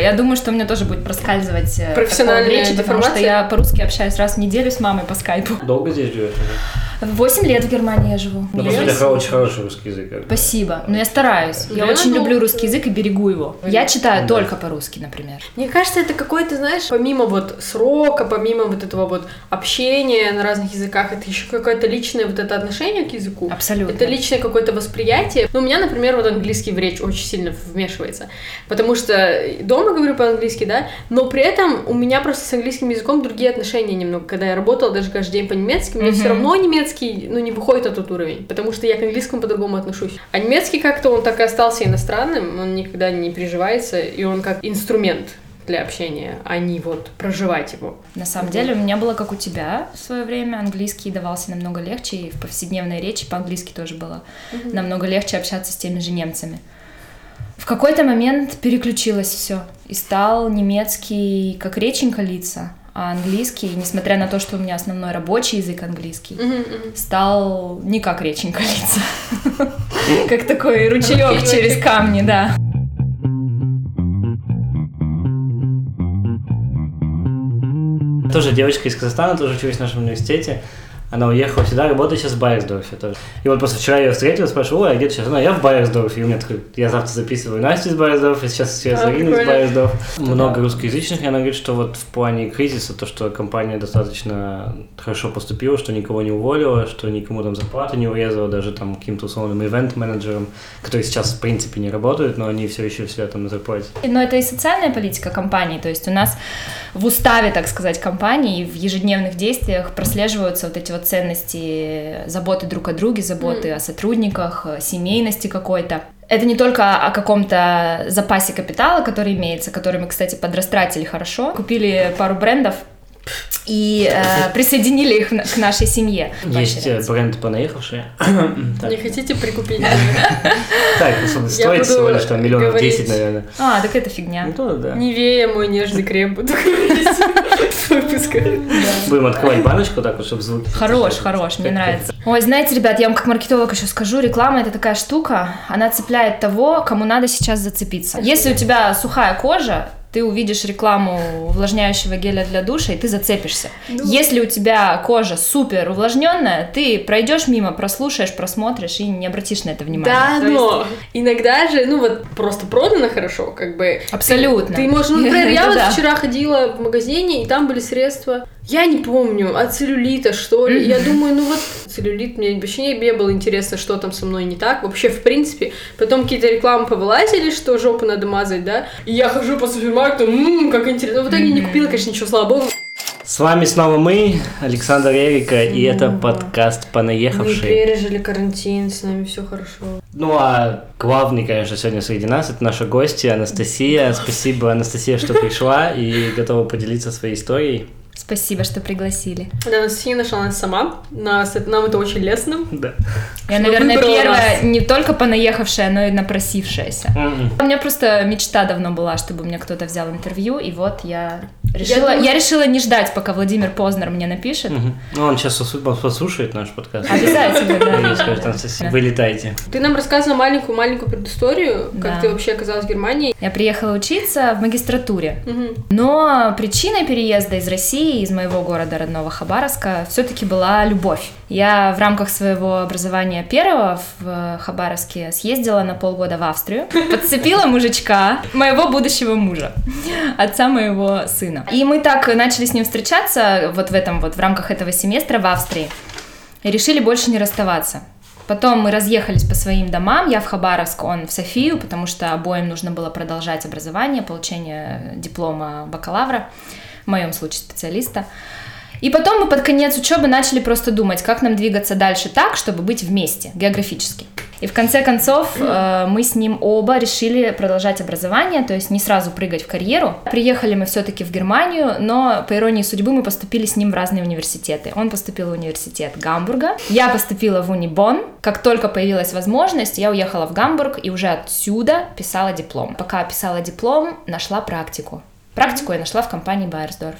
Я думаю, что у меня тоже будет проскальзывать э, Профессиональная речи, потому что я по-русски общаюсь раз в неделю с мамой по скайпу. Долго здесь живешь уже? Восемь лет в Германии я живу. Ну, после этого очень хороший русский язык. Спасибо. Но я стараюсь. Я Да, очень ну- люблю русский язык и берегу его. Я читаю Да. только по-русски, например. Мне кажется, это какой-то, знаешь, помимо вот срока, помимо вот этого вот общения на разных языках, это еще какое-то личное вот это отношение к языку. Абсолютно. Это личное какое-то восприятие. Ну, у меня, например, вот английский в речь очень сильно вмешивается. Потому что дома говорю по-английски, да, но при этом у меня просто с английским языком другие отношения немного. Когда я работала даже каждый день по-немецки, у меня все равно немецкий, ну, не выходит на тот уровень, потому что я к английскому по-другому отношусь. А немецкий как-то он так и остался иностранным, он никогда не приживается, и он как инструмент для общения, а не вот проживать его. На самом деле у меня было как у тебя в свое время. Английский давался намного легче, и в повседневной речи по-английски тоже было намного легче общаться с теми же немцами. В какой-то момент переключилось все, и стал немецкий как реченька лица, а английский, несмотря на то, что у меня основной рабочий язык английский, Мгм, мгм. стал не как реченька лица, как такой ручеек через камни, да. Тоже девочка из Казахстана, тоже училась в нашем университете. Она уехала сюда, работает сейчас в Байерсдорфе тоже. И вот просто вчера я ее встретил, спрашиваю, ой, а где ты сейчас? Она, я в Байерсдорфе. И у меня такой, я завтра записываю Настю из Байерсдорфа, сейчас сейчас А, Ирину из. Байерсдорфа. Много русскоязычных, и она говорит, что вот в плане кризиса, то, что компания достаточно хорошо поступила, что никого не уволила, что никому там зарплату не урезала, даже там каким-то условным ивент-менеджерам, которые сейчас в принципе не работают, но они все еще все там на зарплате. Но это и социальная политика компании, то есть у нас в уставе, так сказать, компании, в ежедневных действиях прослеживаются вот эти вот ценности заботы друг о друге, заботы о сотрудниках, э, семейности какой-то. Это не только о каком-то запасе капитала, который имеется, который мы, кстати, подрастратили хорошо. Купили пару брендов и э, присоединили их на- к нашей семье. Есть э, бренд понаехавшие. Не хотите прикупить? Так, ну, стоит буду всего лишь там миллионов. 10, наверное. А, так это фигня. Ну, то да. Невея мой нежный крем буду говорить выпуска. Будем открывать баночку так вот, чтобы звуки... Хорош, хорош, мне нравится. Ой, знаете, ребят, я вам как маркетолог еще скажу, реклама это такая штука, она цепляет того, кому надо сейчас зацепиться. Если у тебя сухая кожа, ты увидишь рекламу увлажняющего геля для душа, и ты зацепишься. Если у тебя кожа супер увлажненная, ты пройдешь мимо, прослушаешь, просмотришь и не обратишь на это внимания. Да, То есть- но иногда же, ну вот просто продано хорошо, как бы. Абсолютно. Ты можешь, ну, например, я вот вчера ходила в магазине, и там были средства, я не помню, от целлюлита, что ли. Я думаю, ну вот целлюлит, мне вообще не, не было интересно, что там со мной не так. Вообще, в принципе. Потом какие-то рекламы повылазили, что жопу надо мазать, да. И я хожу по супермаркету, ммм, как интересно. Но в итоге не купила, конечно, ничего, слава богу. С вами снова мы, Александр Эрика, и это подкаст Мы «Понаехавшие». пережили карантин, с нами все хорошо. Ну, а главный, конечно, сегодня среди нас, это наша гостья Анастасия. Спасибо, Анастасия, что пришла и готова поделиться своей историей. Спасибо, что пригласили. Да, Анастасия нашла нас сама. Нас, нам это очень лестно. Да. Я, Что наверное, первая нас. не только понаехавшая, но и напросившаяся. М-м. У меня просто мечта давно была, чтобы мне кто-то взял интервью, и вот я решила, я, думаю- решила не ждать, пока Владимир Познер мне напишет. Мгм. Ну, он сейчас послушает наш подкаст. Обязательно, да. И скажет, Анастасия, вылетайте. Ты нам рассказывала маленькую-маленькую предысторию, как Да. ты вообще оказалась в Германии. Я приехала учиться в магистратуре. Но причиной переезда из России, из моего города родного Хабаровска, все-таки была любовь. Я в рамках своего образования первого в Хабаровске съездила на полгода в Австрию, подцепила мужичка, моего будущего мужа, отца моего сына. И мы так начали с ним встречаться вот в этом вот, в рамках этого семестра в Австрии. И решили больше не расставаться. Потом мы разъехались по своим домам, я в Хабаровск, он в Софию, потому что обоим нужно было продолжать образование, получение диплома бакалавра, в моем случае специалиста. И потом мы под конец учебы начали просто думать, как нам двигаться дальше так, чтобы быть вместе, географически. И в конце концов э, мы с ним оба решили продолжать образование, то есть не сразу прыгать в карьеру. Приехали мы все-таки в Германию, но по иронии судьбы мы поступили с ним в разные университеты. Он поступил в университет Гамбурга, я поступила в Унибон. Как только появилась возможность, я уехала в Гамбург и уже отсюда писала диплом. Пока писала диплом, нашла практику. Практику я нашла в компании Байерсдорф.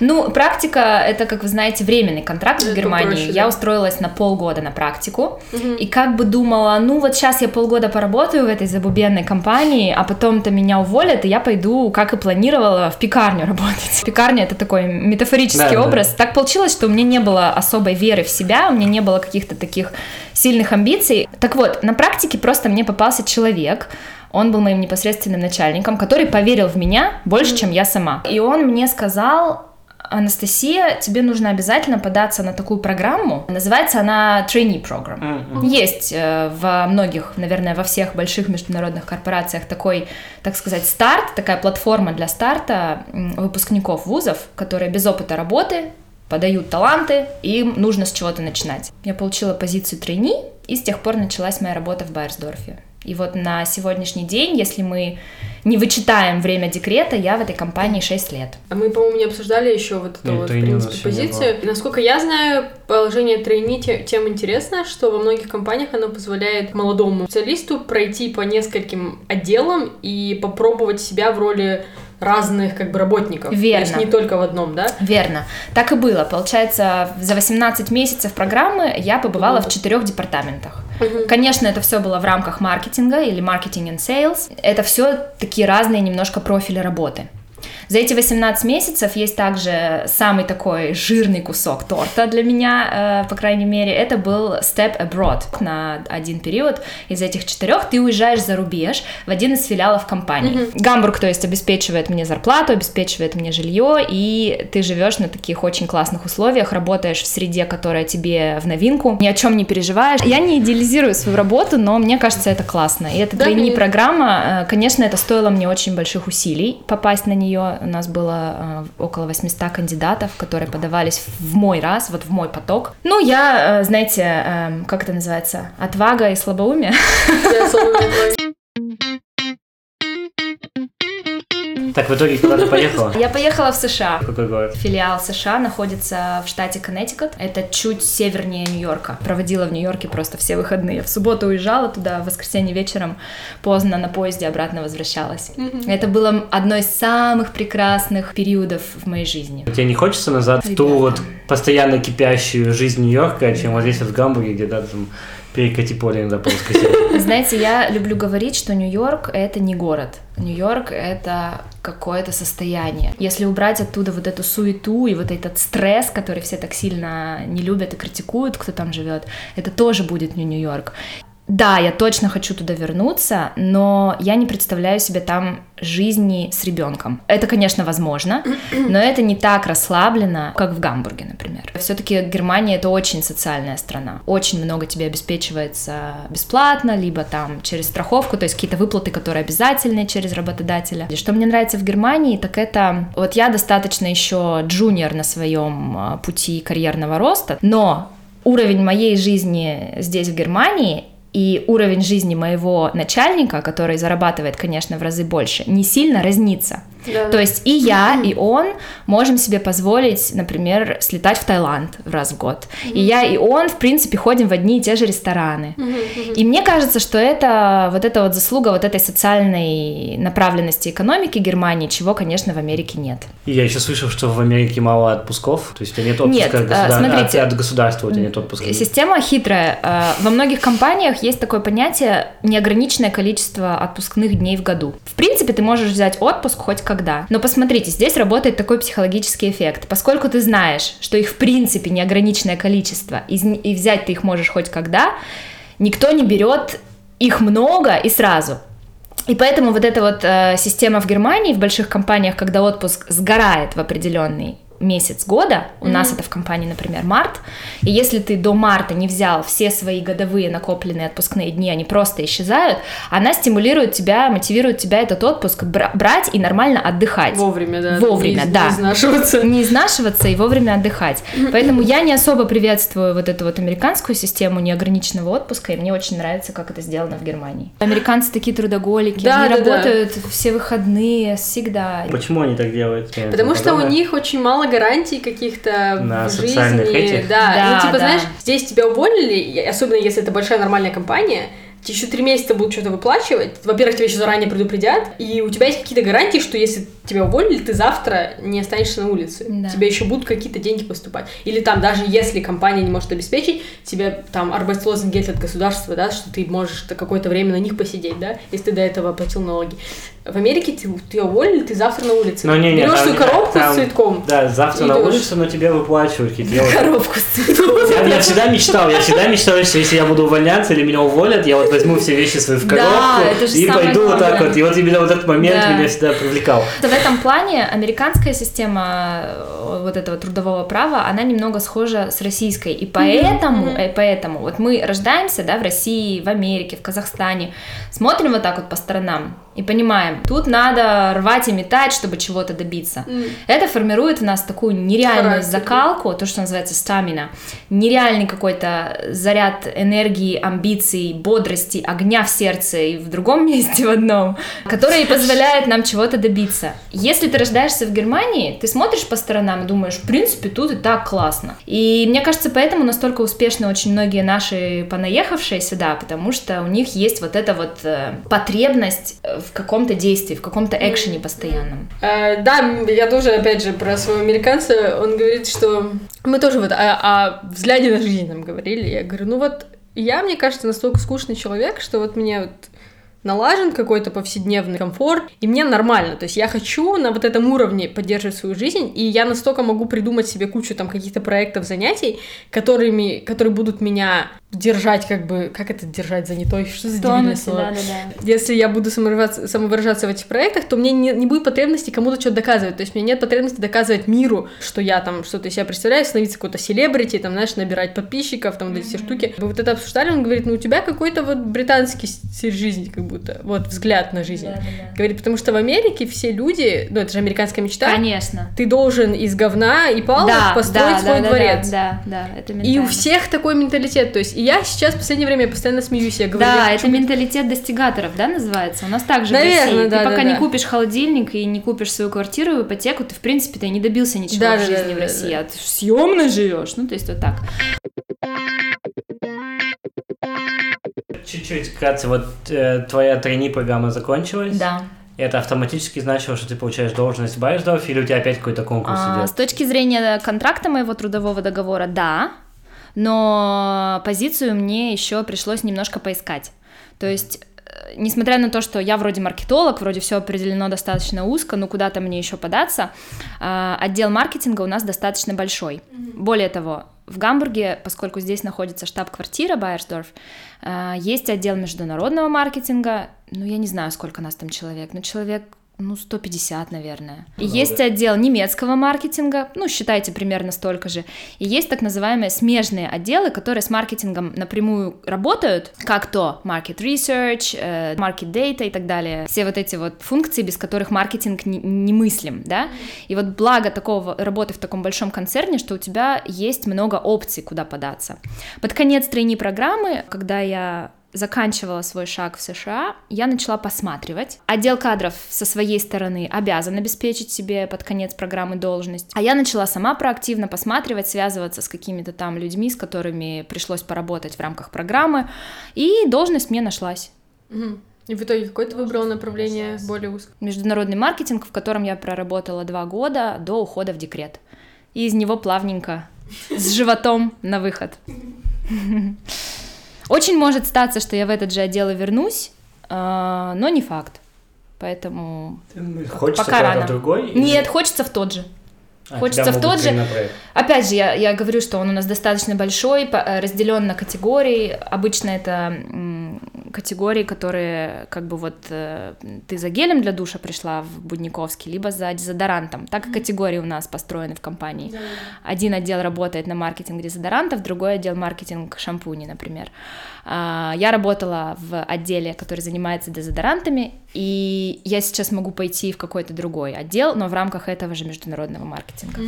Ну, практика — это, как вы знаете, временный контракт в Германии. Я устроилась на полгода на практику. И как бы думала, ну вот сейчас я полгода поработаю в этой забубенной компании, а потом-то меня уволят, и я пойду, как и планировала, в пекарню работать. Пекарня — это такой метафорический Да, да. образ. Так получилось, что у меня не было особой веры в себя, у меня не было каких-то таких сильных амбиций. Так вот, на практике просто мне попался человек, он был моим непосредственным начальником, который поверил в меня больше, чем я сама. И он мне сказал, Анастасия, тебе нужно обязательно податься на такую программу. Называется она Trainee Program. Мгм. Есть э, во многих, наверное, во всех больших международных корпорациях такой, так сказать, старт, такая платформа для старта выпускников вузов, которые без опыта работы подают таланты, и им нужно с чего-то начинать. Я получила позицию трейни, и с тех пор началась моя работа в Байерсдорфе. И вот на сегодняшний день, если мы не вычитаем время декрета, я в этой компании 6 лет. А мы, по-моему, не обсуждали еще вот эту Нет, вот, в принципе, позицию. И насколько я знаю, положение тройни те- тем интересно, что во многих компаниях оно позволяет молодому специалисту пройти по нескольким отделам и попробовать себя в роли разных как бы работников. Верно. То есть не только в одном, да? Верно. Так и было. Получается, за 18 месяцев программы я побывала в четырех департаментах. Конечно, это все было в рамках маркетинга или маркетинг and sales. Это все такие разные немножко профили работы. За эти 18 месяцев есть также самый такой жирный кусок торта для меня, э, по крайней мере, это был step abroad на один период. Из этих четырех ты уезжаешь за рубеж в один из филиалов компании. Гамбург, то есть, обеспечивает мне зарплату, обеспечивает мне жилье, и ты живешь на таких очень классных условиях, работаешь в среде, которая тебе в новинку, ни о чем не переживаешь. Я не идеализирую свою работу, но мне кажется, это классно. И эта Да, конечно. программа, конечно, это стоило мне очень больших усилий попасть на нее. У нас было э, около 800 кандидатов, которые подавались в мой раз, вот в мой поток. Ну, я, э, знаете, э, как это называется, отвага и слабоумие. Я знаю. Так, в итоге куда ты поехала? Я поехала в США. Какой город? Филиал США находится в штате Коннектикут. Это чуть севернее Нью-Йорка. Проводила в Нью-Йорке просто все выходные. В субботу уезжала туда, в воскресенье вечером поздно на поезде обратно возвращалась. Это было одно из самых прекрасных периодов в моей жизни. Тебе не хочется назад в ту вот постоянно кипящую жизнь Нью-Йорка, чем вот здесь вот в Гамбурге, где да, там перекати поле иногда по? Знаете, я люблю говорить, что Нью-Йорк — это не город. Нью-Йорк — это какое-то состояние. Если убрать оттуда вот эту суету и вот этот стресс, который все так сильно не любят и критикуют, кто там живет, это тоже будет Нью-Йорк. Да, я точно хочу туда вернуться, но я не представляю себе там жизни с ребенком. Это, конечно, возможно, но это не так расслаблено, как в Гамбурге, например. Все-таки Германия это очень социальная страна. Очень много тебе обеспечивается бесплатно, либо там через страховку, то есть какие-то выплаты, которые обязательны через работодателя. И что мне нравится в Германии, так это вот я достаточно еще джуниор на своем а, пути карьерного роста, но уровень моей жизни здесь, в Германии, и уровень жизни моего начальника, который зарабатывает, конечно, в разы больше, не сильно разнится. Да. То есть и я, и он можем себе позволить, например, слетать в Таиланд раз в год. И я, и он, в принципе, ходим в одни и те же рестораны. И мне кажется, что это вот эта вот заслуга вот этой социальной направленности экономики Германии, чего, конечно, в Америке нет. И я еще слышал, что в Америке мало отпусков, то есть у тебя нет отпуска Нет, от, а, государ- смотрите. от, от государства, у тебя нет отпуска. Система хитрая. Э, Во многих компаниях есть такое понятие неограниченное количество отпускных дней в году. В принципе, ты можешь взять отпуск хоть когда. Но посмотрите, здесь работает такой психологический эффект. Поскольку ты знаешь, что их в принципе неограниченное количество, и взять ты их можешь хоть когда, никто не берет их много и сразу. И поэтому вот эта вот э, система в Германии, в больших компаниях, когда отпуск сгорает в определенный месяц года, у нас это в компании, например, март, и если ты до марта не взял все свои годовые накопленные отпускные дни, они просто исчезают, она стимулирует тебя, мотивирует тебя этот отпуск бра- брать и нормально отдыхать. Вовремя, да. Вовремя, не, да. Не изнашиваться. Не изнашиваться и вовремя отдыхать. Поэтому я не особо приветствую вот эту вот американскую систему неограниченного отпуска, и мне очень нравится, как это сделано в Германии. Американцы такие трудоголики, Да, они да, да. работают все выходные, всегда. Почему они так делают? Потому что у них очень мало гарантий каких-то На в социальных жизни. этих? Да. Да, ну, типа, да. знаешь, здесь тебя уволили, особенно если это большая нормальная компания, тебе еще три месяца будут что-то выплачивать. Во-первых, тебя еще заранее предупредят, и у тебя есть какие-то гарантии, что если тебя уволили, ты завтра не останешься на улице. Да. Тебе еще будут какие-то деньги поступать. Или там, даже если компания не может обеспечить, тебе там Arbeitslosengeld от государства, да, что ты можешь какое-то время на них посидеть, да, если ты до этого оплатил налоги. В Америке ты, тебя уволили, ты завтра на улице. Но не, не, Берешь свою коробку там- с цветком. Да, завтра И на идёшь. улицу, но тебе выплачивают какие-то. Я, Коробку с цветком. я- я всегда мечтал, я всегда мечтал, что если я буду увольняться или меня уволят, я вот возьму все вещи свои в коробку и пойду вот так вот. И вот именно вот этот момент Да. меня всегда привлекал. В этом плане американская система э, вот этого трудового права, она немного схожа с российской. И поэтому, мгм. э, поэтому вот мы рождаемся, да, в России, в Америке, в Казахстане, смотрим вот так вот по сторонам и понимаем, тут надо рвать и метать, чтобы чего-то добиться. М. Это формирует в нас такую нереальную Характер. закалку, то, что называется стамина, нереальный какой-то заряд энергии, амбиций, бодрости, огня в сердце и в другом месте в одном, который позволяет нам чего-то добиться. Если ты рождаешься в Германии, ты смотришь по сторонам и думаешь, в принципе, тут и так классно. И мне кажется, поэтому настолько успешны очень многие наши понаехавшие сюда, потому что у них есть вот эта вот э, потребность э, в каком-то действии, в каком-то экшене постоянном. Э, да, я тоже, опять же, про своего американца, он говорит, что мы тоже вот о, о взгляде на жизнь нам говорили. Я говорю, ну вот я, мне кажется, настолько скучный человек, что вот мне вот налажен какой-то повседневный комфорт, и мне нормально. То есть я хочу на вот этом уровне поддерживать свою жизнь, и я настолько могу придумать себе кучу там каких-то проектов, занятий, которыми, которые будут меня держать, как бы, как это держать занятой? Что за дебильное слово? да-да-да. Если я буду самовыражаться, самовыражаться в этих проектах, то мне не, не будет потребности кому-то что-то доказывать. То есть мне нет потребности доказывать миру, что я там что-то из себя представляю, становиться какой-то селебрити, там, знаешь, набирать подписчиков, там, вот эти все штуки. Мы вот это обсуждали, он говорит, ну у тебя какой-то вот британский стиль жизни, как будто, вот взгляд на жизнь. Да-да-да. Говорит, потому что в Америке все люди, ну это же американская мечта, Конечно. ты должен из говна и палок Да, построить да, свой да, да, дворец. Да, да, да, это И у всех такой менталитет. То есть и я сейчас в последнее время постоянно смеюсь. Я говорю, Да, я это быть менталитет достигаторов, да, называется? У нас также Наверное, в России. да, ты да, пока да. не купишь холодильник и не купишь свою квартиру ипотеку, ты, в принципе, ты не добился ничего Да, в да, жизни да, в да, России, да. а ты съемно живешь. Ну, то есть вот так. Чуть-чуть вкратце, вот э, твоя трени-программа закончилась. Да. Это автоматически значило, что ты получаешь должность в Байерсдорфе, или у тебя опять какой-то конкурс А, идет? с точки зрения контракта моего трудового договора, да, но позицию мне еще пришлось немножко поискать. То есть э, Несмотря на то, что я вроде маркетолог, вроде все определено достаточно узко, но куда-то мне еще податься, а, отдел маркетинга у нас достаточно большой. Более того, в Гамбурге, поскольку здесь находится штаб-квартира Байерсдорф, а, есть отдел международного маркетинга, ну я не знаю, сколько нас там человек, но человек ну, 150, наверное. Много. есть отдел немецкого маркетинга, ну, считайте, примерно столько же. И есть так называемые смежные отделы, которые с маркетингом напрямую работают, как то market research, э, market data и так далее. Все вот эти вот функции, без которых маркетинг не- немыслим, да? И вот благо такого работы в таком большом концерне, что у тебя есть много опций, куда податься. Под конец тройни программы, когда я заканчивала свой шаг в США, я начала посматривать. Отдел кадров со своей стороны обязан обеспечить себе под конец программы должность. А я начала сама проактивно посматривать, связываться с какими-то там людьми, с которыми пришлось поработать в рамках программы, и должность мне нашлась. Мгм. И в итоге какое ты выбрал направление более узкое? Международный маркетинг, в котором я проработала два года до ухода в декрет. И из него плавненько, с животом на выход. Очень может статься, что я в этот же отдел и вернусь, а, но не факт. Поэтому Хочется пока рано. другой? или- нет, хочется в тот же. А, хочется в тот же. Опять же, я, я говорю, что он у нас достаточно большой, э, разделен на категории. Обычно это категории, которые как бы вот э, ты за гелем для душа пришла в Будниковский, либо за дезодорантом. Так и категории у нас построены в компании. Один отдел работает на маркетинг дезодорантов, другой отдел маркетинг шампуней, например. А, Я работала в отделе, который занимается дезодорантами, и я сейчас могу пойти в какой-то другой отдел, но в рамках этого же международного маркетинга,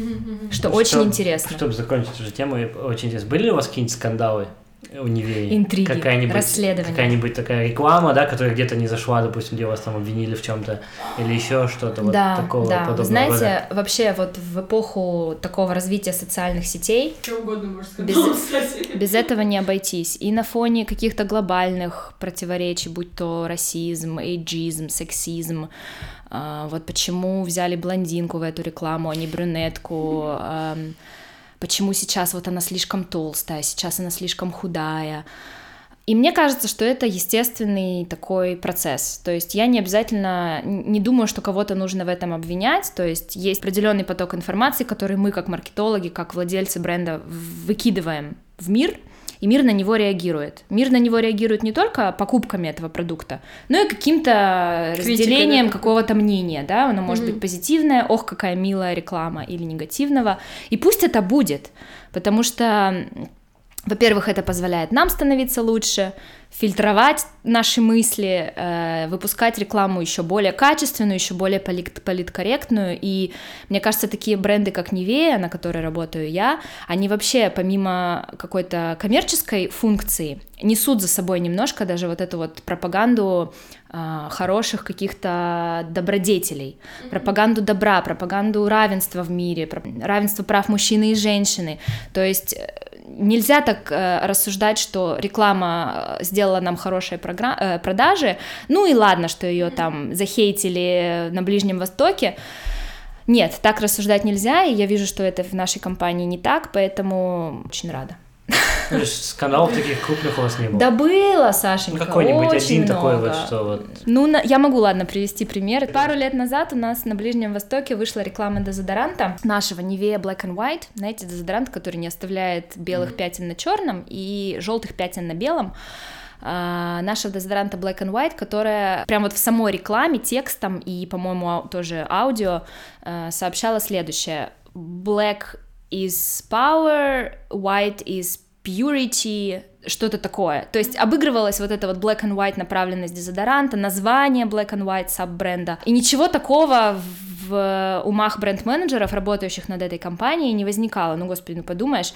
что Ну, очень интересно. Чтобы закончить эту же тему, очень интересно. Были ли у вас какие-нибудь скандалы? У Нивеи. Интриги, какая-нибудь, расследования. Какая-нибудь такая реклама, да, которая где-то не зашла, допустим, где вас там обвинили в чем-то, или еще что-то вот да, такого да. подобного Вы знаете, рода. вообще вот в эпоху такого развития социальных сетей Что угодно можно сказать. Без- кстати. без этого не обойтись. И на фоне каких-то глобальных противоречий, будь то расизм, эйджизм, сексизм, а, вот почему взяли блондинку в эту рекламу, а не брюнетку, ам, почему сейчас вот она слишком толстая, сейчас она слишком худая. И мне кажется, что это естественный такой процесс. То есть я не обязательно, не думаю, что кого-то нужно в этом обвинять. То есть есть определенный поток информации, который мы как маркетологи, как владельцы бренда выкидываем в мир, и мир на него реагирует. Мир на него реагирует не только покупками этого продукта, но и каким-то разделением да, какого-то мнения, да, оно может Мгм. быть позитивное, ох, какая милая реклама, или негативного, и пусть это будет, потому что во-первых, это позволяет нам становиться лучше, фильтровать наши мысли, э, выпускать рекламу еще более качественную, еще более полит- политкорректную. И мне кажется, такие бренды, как Nivea, на которой работаю я, они вообще помимо какой-то коммерческой функции несут за собой немножко даже вот эту вот пропаганду э, хороших каких-то добродетелей, пропаганду добра, пропаганду равенства в мире, равенство прав мужчины и женщины. То есть э, нельзя так э, рассуждать, что реклама э, сделала нам хорошие програ- э, продажи, ну и ладно, что ее там захейтили на Ближнем Востоке. Нет, так рассуждать нельзя, и я вижу, что это в нашей компании не так, поэтому очень рада. То есть скандалов таких крупных у вас не было? Да было, Ну, Сашенька, очень какой-нибудь один много. такой вот, что вот... Ну, на- я могу, ладно, привести пример. Пару лет назад у нас на Ближнем Востоке вышла реклама дезодоранта нашего Nivea Black and White. Знаете, дезодорант, который не оставляет белых пятен на черном и желтых пятен на белом. А, нашего дезодоранта Black and White, которая прям вот в самой рекламе текстом и, по-моему, ау- тоже аудио э, сообщала следующее. Black is power, white is purity, что-то такое. То есть обыгрывалась вот эта вот black and white направленность дезодоранта, название black and white саб-бренда. И ничего такого в умах бренд-менеджеров, работающих над этой компанией, не возникало. Ну, господи, ну подумаешь.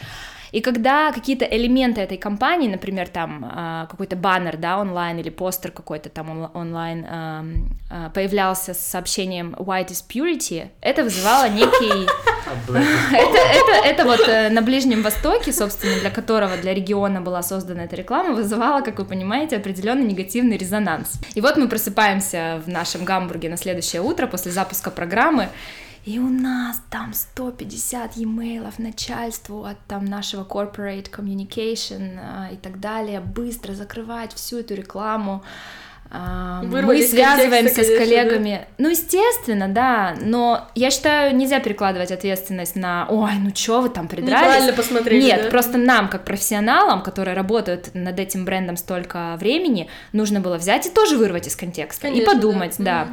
И когда какие-то элементы этой компании, например, там а, какой-то баннер, да, онлайн или постер какой-то там онла- онлайн а, появлялся с сообщением White is Purity, это вызывало некий это, это, это вот э, на Ближнем Востоке, собственно, для которого, для региона была создана эта реклама, вызывала, как вы понимаете, определенный негативный резонанс. И вот мы просыпаемся в нашем Гамбурге на следующее утро после запуска программы, и у нас там 150 e-mailов начальству от там нашего corporate communication а, и так далее, быстро закрывать всю эту рекламу. А, Вырвали Мы из контекста, связываемся с конечно, коллегами. Ну, естественно, да, но я считаю, нельзя перекладывать ответственность на «Ой, ну чё вы там придрались?» Неправильно посмотрели, Нет, да? просто нам, как профессионалам, которые работают над этим брендом столько времени, нужно было взять и тоже вырвать из контекста и Конечно, подумать, да. да.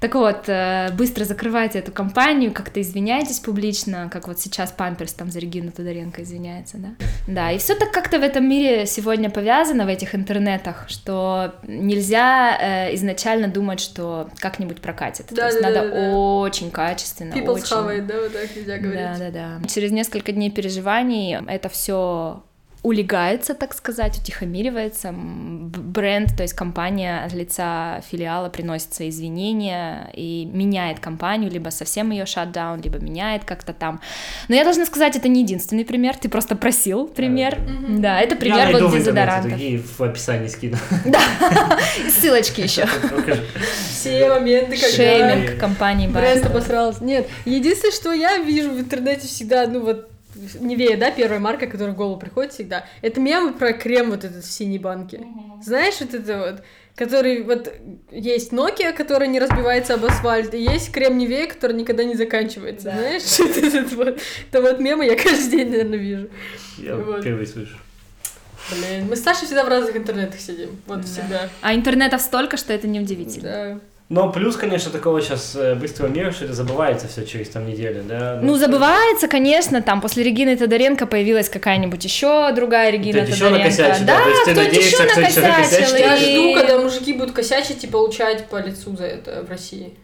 Так вот, э, быстро закрывайте эту компанию, как-то извиняйтесь публично, как вот сейчас Памперс там за Регину Тодоренко извиняется, да? Да, и все так как-то в этом мире сегодня повязано, в этих интернетах, что нельзя э, изначально думать, что как-нибудь прокатит. То Да, есть да, надо да, да. очень качественно, People's очень... хавает, да, вот так нельзя говорить. Да, да, да. Через несколько дней переживаний это все улегается, так сказать, утихомиривается. Бренд, то есть компания от лица филиала приносит свои извинения и меняет компанию, либо совсем ее шатдаун, либо меняет как-то там. Но я должна сказать, это не единственный пример, ты просто просил пример. Да, это Я пример найду вот дезодорантов. такие в описании скину. Да, и ссылочки еще. Все моменты, когда... Шейминг компании Бренд обосрался. Нет, единственное, что я вижу в интернете всегда, ну вот, Невея, да, первая марка, которая в голову приходит всегда, это мемы про крем вот этот в синей банке. Знаешь, вот это вот, который вот есть Nokia, которая не разбивается об асфальт, и есть крем Невея, который никогда не заканчивается, знаешь? Вот этот вот, это вот мемы я каждый день, наверное, вижу. Я Вот. впервые слышу. Блин, мы с Сашей всегда в разных интернетах сидим, вот всегда. А интернетов столько, что это неудивительно. Да. Но плюс, конечно, такого сейчас э, быстрого мира, что это забывается все через там неделю, да? Ну, забывается, конечно, там после Регины Тодоренко появилась какая-нибудь еще другая Регина еще Тодоренко. накосячит, да? да, То есть ты кто-нибудь надеешься, еще еще накосячил. накосячит? Я жду, когда мужики будут косячить и получать по лицу за это в России.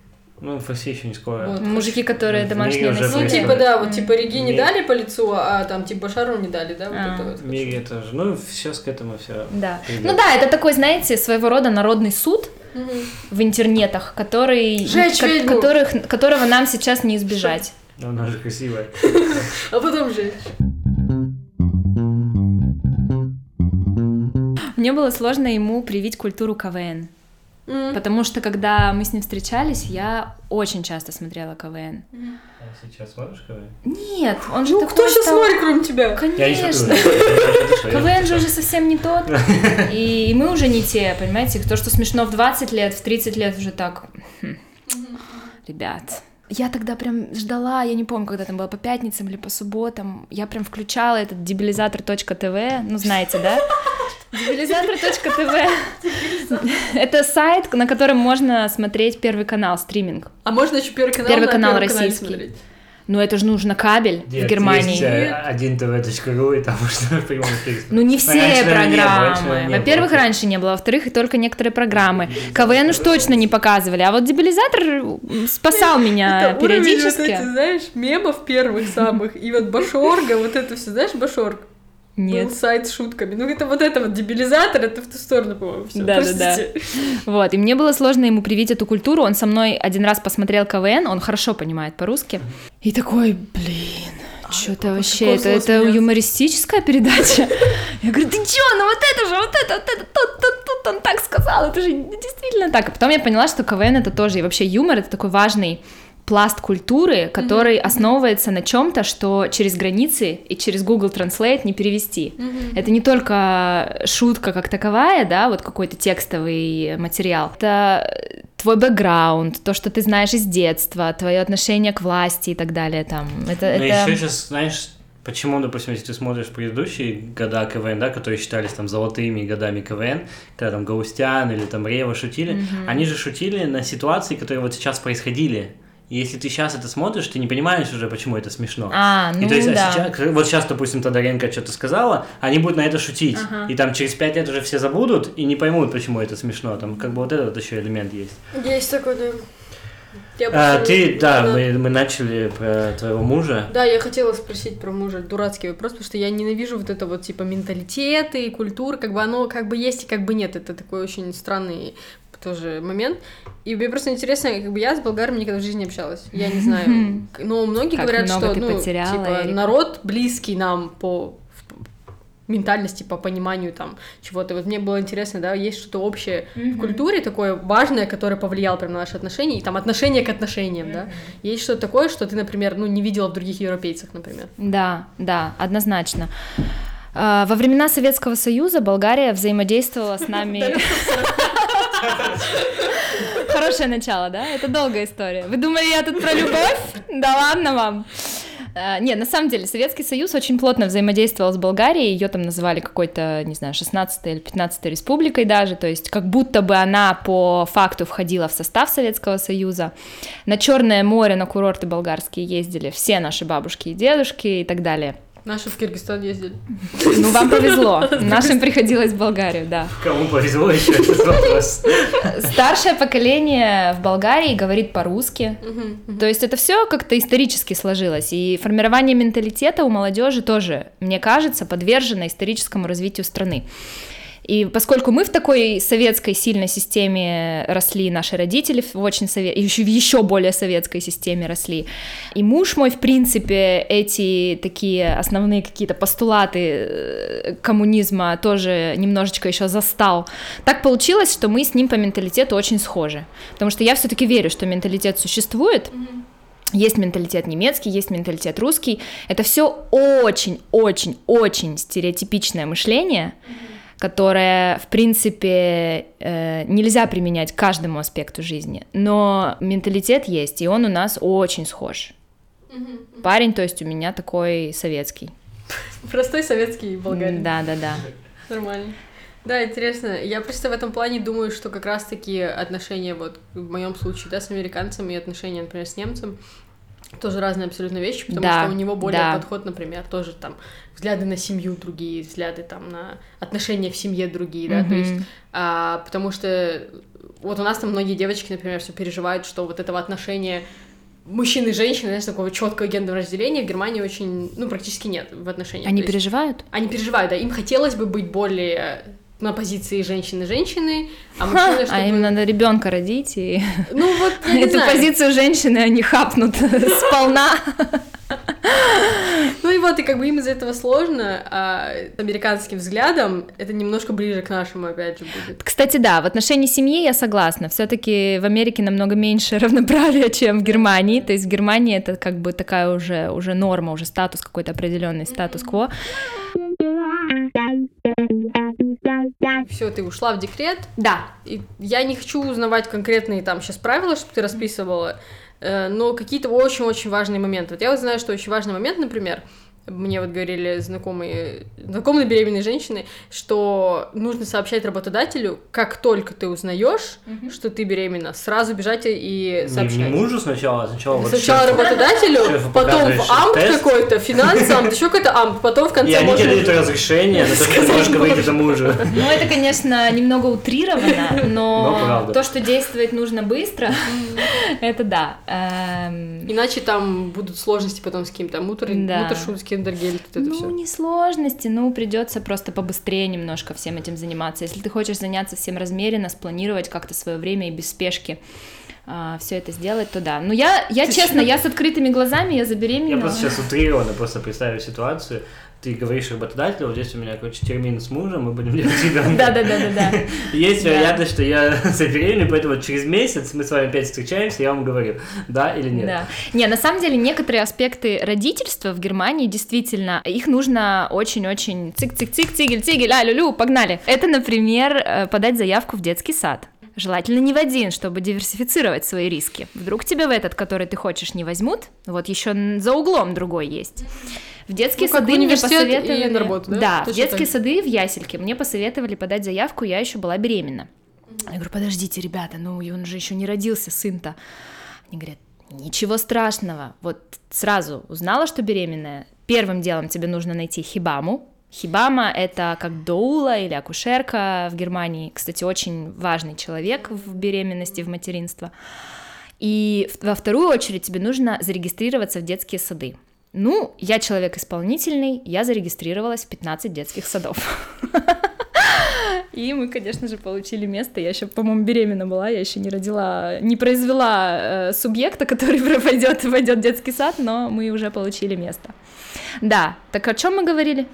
Ну, в России еще не скоро. Вот. Мужики, которые домашние уже Ну, типа, да, вот типа Реги не Ми- дали по лицу, а там типа Шару не дали, да? Вот А. это вот. В мире тоже. Ну, сейчас к этому все. Да. Ну да, это такой, знаете, своего рода народный суд Мгм. в интернетах, который, Жечь ко- которых, которого нам сейчас не избежать. Но она же красивая. А потом же. Мне было сложно ему привить культуру КВН. М. Потому что когда мы с ним встречались, я очень часто смотрела КВН. А сейчас смотришь КВН? Нет, он же Ну, такой кто сейчас стал- смотрит, кроме тебя? Конечно. КВН же уже совсем не тот. И, и мы уже не те, понимаете? То, что смешно в 20 лет, в 30 лет уже так... хм. Ребят, я тогда прям ждала, я не помню, когда там было, по пятницам или по субботам, я прям включала этот дебилизатор.тв, ну знаете, да? Дебилизатор.тв Это сайт, на котором можно смотреть Первый канал, стриминг. А можно еще первый канал Первый на канал российский. Но это же нужно кабель в Германии. Есть один tv.ru, и там можно в прямом эфире Ну, не все Раньше, программы. Во-первых, раньше не было, во-вторых, и только некоторые программы. КВН уж точно не показывали, а вот дебилизатор спасал меня Это уровень вот периодически. эти, знаешь, мемов первых самых. И вот Башорга, вот это все, знаешь, Башорг? Нет. Был сайт с шутками. Ну, это вот это вот дебилизатор, это в ту сторону, по-моему, все. Да-да-да. Вот, и мне было сложно ему привить эту культуру. Он со мной один раз посмотрел КВН, он хорошо понимает по-русски. И такой, блин, что-то вообще, какого это, это смеяться? юмористическая передача. Я говорю, ты чё, ну вот это же, вот это, вот это, тут, тут, тут он так сказал, это же действительно так. А потом я поняла, что КВН это тоже, и вообще юмор это такой важный пласт культуры, который основывается на чем-то, что через границы и через Google Translate не перевести. Это не только шутка как таковая, да, вот какой-то текстовый материал. Это твой бэкграунд, то, что ты знаешь из детства, твое отношение к власти и так далее. Там. Это, Но это... еще сейчас, знаешь, почему, допустим, если ты смотришь предыдущие года КВН, да, которые считались там золотыми годами КВН, когда там Гаустян или там Рева шутили, они же шутили на ситуации, которые вот сейчас происходили. И если ты сейчас это смотришь, ты не понимаешь уже, почему это смешно. А, ну и то есть, а да. сейчас, вот сейчас, допустим, Тодоренко что-то сказала, они будут на это шутить. И там через пять лет уже все забудут и не поймут, почему это смешно. Там как бы вот этот еще элемент есть. Есть такой, да. Я А, просто ты, не- да, мы, мы начали про твоего мужа. Да, я хотела спросить про мужа дурацкий вопрос, потому что я ненавижу вот это вот типа менталитеты и культура, как бы оно как бы есть и как бы нет. Это такой очень странный тоже момент. И мне просто интересно, как бы я с болгарами никогда в жизни не общалась. Я не знаю. Но многие Как говорят, много что ну, потеряла, типа, Эрика. народ близкий нам по ментальности, по пониманию там чего-то. Вот мне было интересно, да, есть что-то общее в культуре такое важное, которое повлияло прям на наши отношения, и там отношение к отношениям, да. Есть что-то такое, что ты, например, ну, не видела в других европейцах, например. Да, да, однозначно. А, Во времена Советского Союза Болгария взаимодействовала с нами... Хорошее начало, да? Это долгая история. Вы думали, я тут про любовь? Да ладно вам. А, Не, на самом деле, Советский Союз очень плотно взаимодействовал с Болгарией, ее там называли какой-то, не знаю, 16 или 15 республикой даже, то есть как будто бы она по факту входила в состав Советского Союза. На Черное море, на курорты болгарские ездили все наши бабушки и дедушки и так далее. Наши в Киргизстан ездили. Ну, вам повезло. Нашим приходилось в Болгарию, да. Кому повезло еще этот вопрос? Старшее поколение в Болгарии говорит по-русски. То есть это все как-то исторически сложилось. И формирование менталитета у молодежи тоже, мне кажется, подвержено историческому развитию страны. И поскольку мы в такой советской сильной системе росли, наши родители в очень сове... еще в еще более советской системе росли, и муж мой, в принципе, эти такие основные какие-то постулаты э, коммунизма тоже немножечко еще застал. Так получилось, что мы с ним по менталитету очень схожи, потому что я все-таки верю, что менталитет существует, есть менталитет немецкий, есть менталитет русский. Это все очень-очень-очень стереотипичное мышление, которое, в принципе, э, нельзя применять к каждому аспекту жизни. Но менталитет есть, и он у нас очень схож. Парень, то есть у меня такой советский. Простой советский болгарин. Да, да, да. Нормально. Да, интересно. Я просто в этом плане думаю, что как раз-таки отношения, вот в моем случае, да, с американцами и отношения, например, с немцем, Тоже разные абсолютно вещи, потому Да, что у него более да. подход, например, тоже там взгляды на семью другие, взгляды там на отношения в семье другие, да, то Мгм. есть, а, потому что вот у нас там многие девочки, например, все переживают, что вот этого отношения мужчины и женщины, знаешь, такого четкого гендерного разделения в Германии очень, ну, практически нет в отношениях. Они То есть переживают? Они переживают, да, им хотелось бы быть более на позиции женщины-женщины, а мужчины, А чтобы... им надо ребенка родить, и Ну вот, я не эту знаю. позицию женщины они хапнут сполна. Ну и вот, и как бы им из-за этого сложно, а с американским взглядом это немножко ближе к нашему, опять же, будет. Кстати, да, в отношении семьи я согласна. Все-таки в Америке намного меньше равноправия, чем в Германии. То есть в Германии это как бы такая уже, уже норма, уже статус какой-то определенный, статус-кво. Все, ты ушла в декрет, Да. и я не хочу узнавать конкретные там сейчас правила, чтобы ты расписывала, э, но какие-то очень-очень важные моменты. Вот я вот знаю, что очень важный момент, например, мне вот говорили знакомые, знакомые беременные женщины, что нужно сообщать работодателю, как только ты узнаешь, что ты беременна, сразу бежать и Не, сообщать. не мужу сначала, а сначала вот Сначала шефу. работодателю, Шефу потом в амп тест. какой-то, финансам, еще какой-то амп, потом в конце И они тебе дают разрешение на то, что ты можешь говорить это мужу. Ну, это, конечно, немного утрировано, Но но то, что действовать нужно быстро, это да. Эм, Иначе там будут сложности потом с каким-то мутор, Да. мутершут, киндергель, вот это Ну, все. не сложности, ну, придется просто побыстрее немножко всем этим заниматься. Если ты хочешь заняться всем размеренно, спланировать как-то свое время и без спешки все это сделать, то да. Ну, я, я честно, я с открытыми глазами, я Я забеременела. просто сейчас утрированно просто представил ситуацию. Ты говоришь работодателю, вот здесь у меня, короче, термин с мужем, мы будем делать ребенка. Да-да-да-да-да. Есть Да. вероятность, что я забеременею, поэтому через месяц мы с вами опять встречаемся, я вам говорю, да или нет. Да. Не, на самом деле некоторые аспекты родительства в Германии действительно, их нужно очень-очень цик-цик-цик, цигель-цигель, а-лю-лю, погнали. Это, например, э, подать заявку в детский сад. Желательно не в один, чтобы диверсифицировать свои риски. Вдруг тебя в этот, который ты хочешь, не возьмут, вот еще за углом другой есть. В детские Ну, сады мне университет и посоветовали... на работу, да? Да, в детские так сады в Ясельке мне посоветовали подать заявку, я еще была беременна. Я говорю, подождите, ребята, ну и он же еще не родился, сын-то. Они говорят, ничего страшного, вот сразу узнала, что беременная, первым делом тебе нужно найти хибаму. Хибама — это как доула или акушерка в Германии, кстати, очень важный человек в беременности, в материнство. И во вторую очередь тебе нужно зарегистрироваться в детские сады. Ну, я человек исполнительный, я зарегистрировалась в 15 детских садов. И мы, конечно же, получили место. Я еще, по-моему, беременна была, я еще не родила, не произвела э, субъекта, который пойдет, войдет в детский сад, но мы уже получили место. Да, так о чем мы говорили?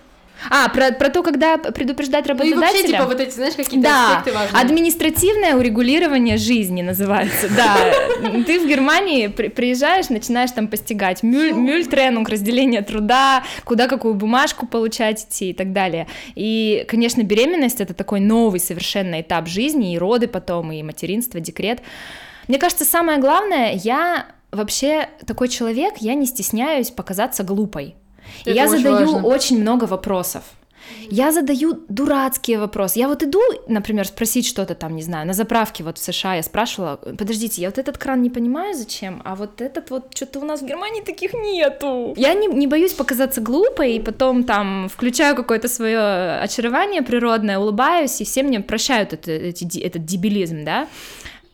А, про, про то, когда предупреждать Ну и работодателя. вообще, типа, вот эти, знаешь, какие-то Да, аспекты важные. административное урегулирование жизни называется, да. Ты в Германии при- приезжаешь, начинаешь там постигать мюль, мюльтренунг, разделение труда, куда какую бумажку получать идти и так далее. И, конечно, беременность — это такой новый совершенно этап жизни, и роды потом, и материнство, декрет. Мне кажется, самое главное, я вообще такой человек, я не стесняюсь показаться глупой. И Это я очень задаю важно. очень много вопросов. Я задаю дурацкие вопросы. Я вот иду, например, спросить что-то там, не знаю, на заправке вот в США я спрашивала, подождите, я вот этот кран не понимаю зачем, а вот этот вот что-то у нас в Германии таких нету. Я не, не боюсь показаться глупой, и потом там включаю какое-то свое очарование природное, улыбаюсь, и все мне прощают это, эти этот дебилизм, да.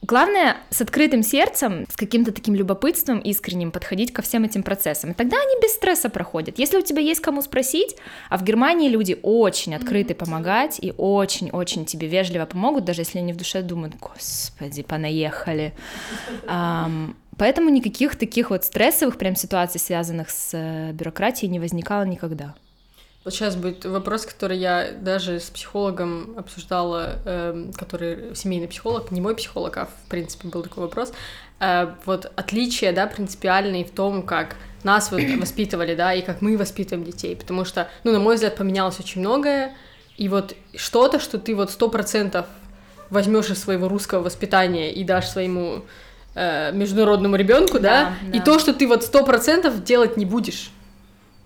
Главное, с открытым сердцем, с каким-то таким любопытством искренним подходить ко всем этим процессам. И тогда они без стресса проходят. Если у тебя есть кому спросить, а в Германии люди очень открыты помогать и очень-очень тебе вежливо помогут, даже если они в душе думают, господи, понаехали. Ам, Поэтому никаких таких вот стрессовых прям ситуаций, связанных с э, бюрократией, не возникало никогда. Вот сейчас будет вопрос, который я даже с психологом обсуждала, эм, который семейный психолог, не мой психолог, а в принципе был такой вопрос. Э, вот отличие, да, принципиальные в том, как нас вот воспитывали, да, и как мы воспитываем детей, потому что, ну, на мой взгляд, поменялось очень многое, и вот что-то, что ты вот сто процентов возьмешь из своего русского воспитания и дашь своему э, международному ребенку, да, Да, и то, что ты вот сто процентов делать не будешь.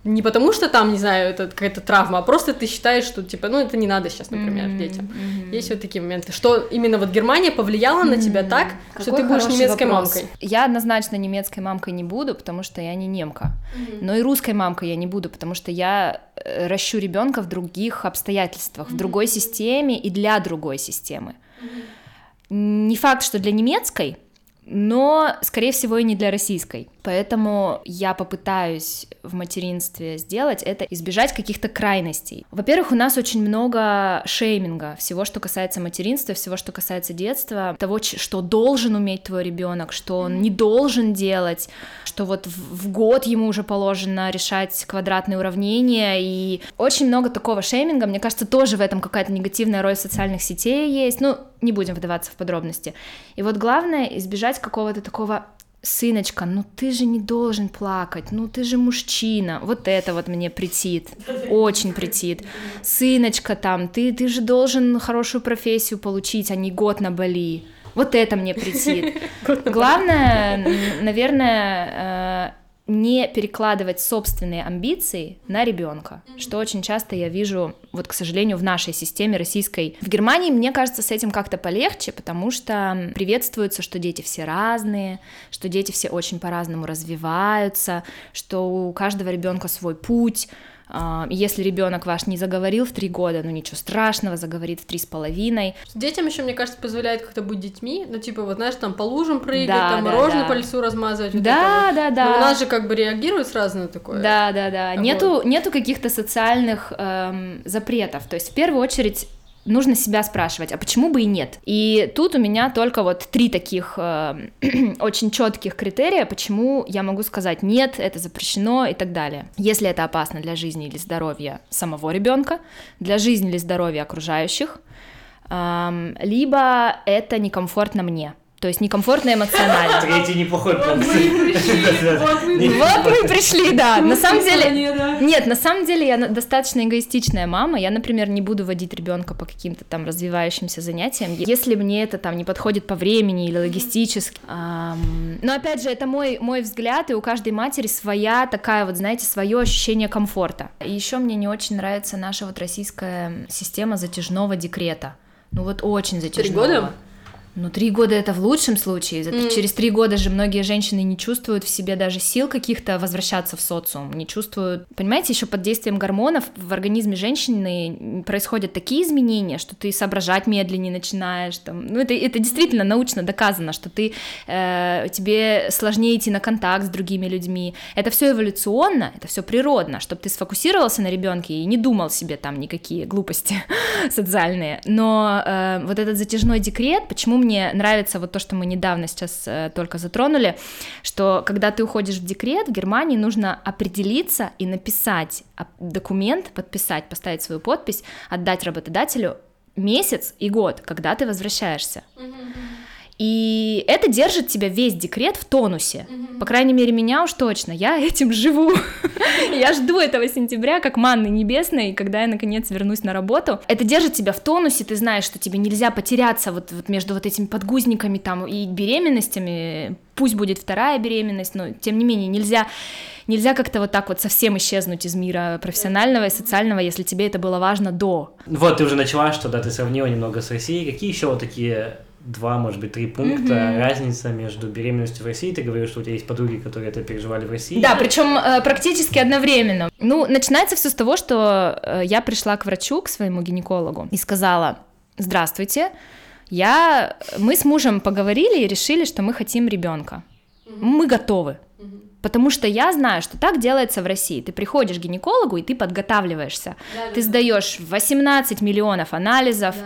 Не потому что там, не знаю, это какая-то травма, а просто ты считаешь, что, типа, ну, это не надо сейчас, например, Мгм, детям. мгм. Есть вот такие моменты. Что именно вот Германия повлияла на тебя так, что Какой ты будешь немецкой вопрос. мамкой? Я однозначно немецкой мамкой не буду, потому что я не немка. Но и русской мамкой я не буду, потому что я э, ращу ребенка в других обстоятельствах, в другой системе и для другой системы. Не факт, что для немецкой, но, скорее всего, и не для российской. Поэтому я попытаюсь в материнстве сделать это, избежать каких-то крайностей. Во-первых, у нас очень много шейминга, всего, что касается материнства, всего, что касается детства, того, что должен уметь твой ребенок, что он не должен делать, что вот в год ему уже положено решать квадратные уравнения, и очень много такого шейминга, мне кажется, тоже в этом какая-то негативная роль социальных сетей есть, ну, не будем вдаваться в подробности. И вот главное избежать какого-то такого сыночка, ну ты же не должен плакать, ну ты же мужчина, вот это вот мне претит, очень претит. Сыночка там, ты, ты же должен хорошую профессию получить, а не год на Бали. Вот это мне претит. Главное, наверное, э, не перекладывать собственные амбиции на ребенка, что очень часто я вижу, вот, к сожалению, в нашей системе российской. В Германии, мне кажется, с этим как-то полегче, потому что приветствуется, что дети все разные, что дети все очень по-разному развиваются, что у каждого ребенка свой путь, Если ребенок ваш не заговорил в три года, ну ничего страшного, заговорит в три с половиной. Детям еще, мне кажется, позволяет как-то быть детьми, ну, типа, вот, знаешь, там по лужам прыгать, Да, там да, мороженое да. по лицу размазывать. вот Да, вот. да, да. Но у нас же как бы реагируют сразу на такое. Да, да, да. Вот. Нету, нету каких-то социальных эм, запретов. То есть в первую очередь нужно себя спрашивать, а почему бы и нет? И тут у меня только вот три таких эм, очень четких критерия, почему я могу сказать нет, это запрещено и так далее. Если это опасно для жизни или здоровья самого ребенка, для жизни или здоровья окружающих, эм, либо это некомфортно мне. То есть некомфортно эмоционально. Третий неплохой пункт. пришли, вот мы и Вот мы пришли, да. На самом деле, нет, на самом деле я достаточно эгоистичная мама. Я, например, не буду водить ребенка по каким-то там развивающимся занятиям, если мне это там не подходит по времени или логистически. Но опять же, это мой, мой взгляд, и у каждой матери своя такая вот, знаете, свое ощущение комфорта. И еще мне не очень нравится наша вот российская система затяжного декрета. Ну вот очень затяжного. года? Ну, три года это в лучшем случае. Мгм. Через три года же многие женщины не чувствуют в себе даже сил каких-то возвращаться в социум, не чувствуют... Понимаете, еще под действием гормонов в организме женщины происходят такие изменения, что ты соображать медленнее начинаешь. Там. Ну, это, это действительно научно доказано, что ты, э, тебе сложнее идти на контакт с другими людьми. Это все эволюционно, это все природно, чтобы ты сфокусировался на ребенке и не думал себе там никакие глупости социальные. Но э, вот этот затяжной декрет, почему мне нравится вот то, что мы недавно сейчас э, только затронули, что когда ты уходишь в декрет, в Германии нужно определиться и написать документ, подписать, поставить свою подпись, отдать работодателю месяц и год, когда ты возвращаешься. И это держит тебя весь декрет в тонусе. По крайней мере, меня уж точно. Я этим живу. Я жду этого сентября как манны небесной, когда я наконец вернусь на работу. Это держит тебя в тонусе, ты знаешь, что тебе нельзя потеряться вот, вот между вот этими подгузниками там и беременностями. Пусть будет вторая беременность, но тем не менее нельзя нельзя как-то вот так вот совсем исчезнуть из мира профессионального и социального, если тебе это было важно до. Вот, ты уже начала, что да, ты сравнила немного с Россией. Какие еще вот такие два, может быть, три пункта Мгм. разница между беременностью в России? Ты говоришь, что у тебя есть подруги, которые это переживали в России. Да, причем э, практически одновременно. Ну, начинается все с того, что э, я пришла к врачу, к своему гинекологу, и сказала: Здравствуйте, я... мы с мужем поговорили и решили, что мы хотим ребенка. Мы готовы. Потому что я знаю, что так делается в России. Ты приходишь к гинекологу, и ты подготавливаешься. Ты сдаешь 18 миллионов анализов,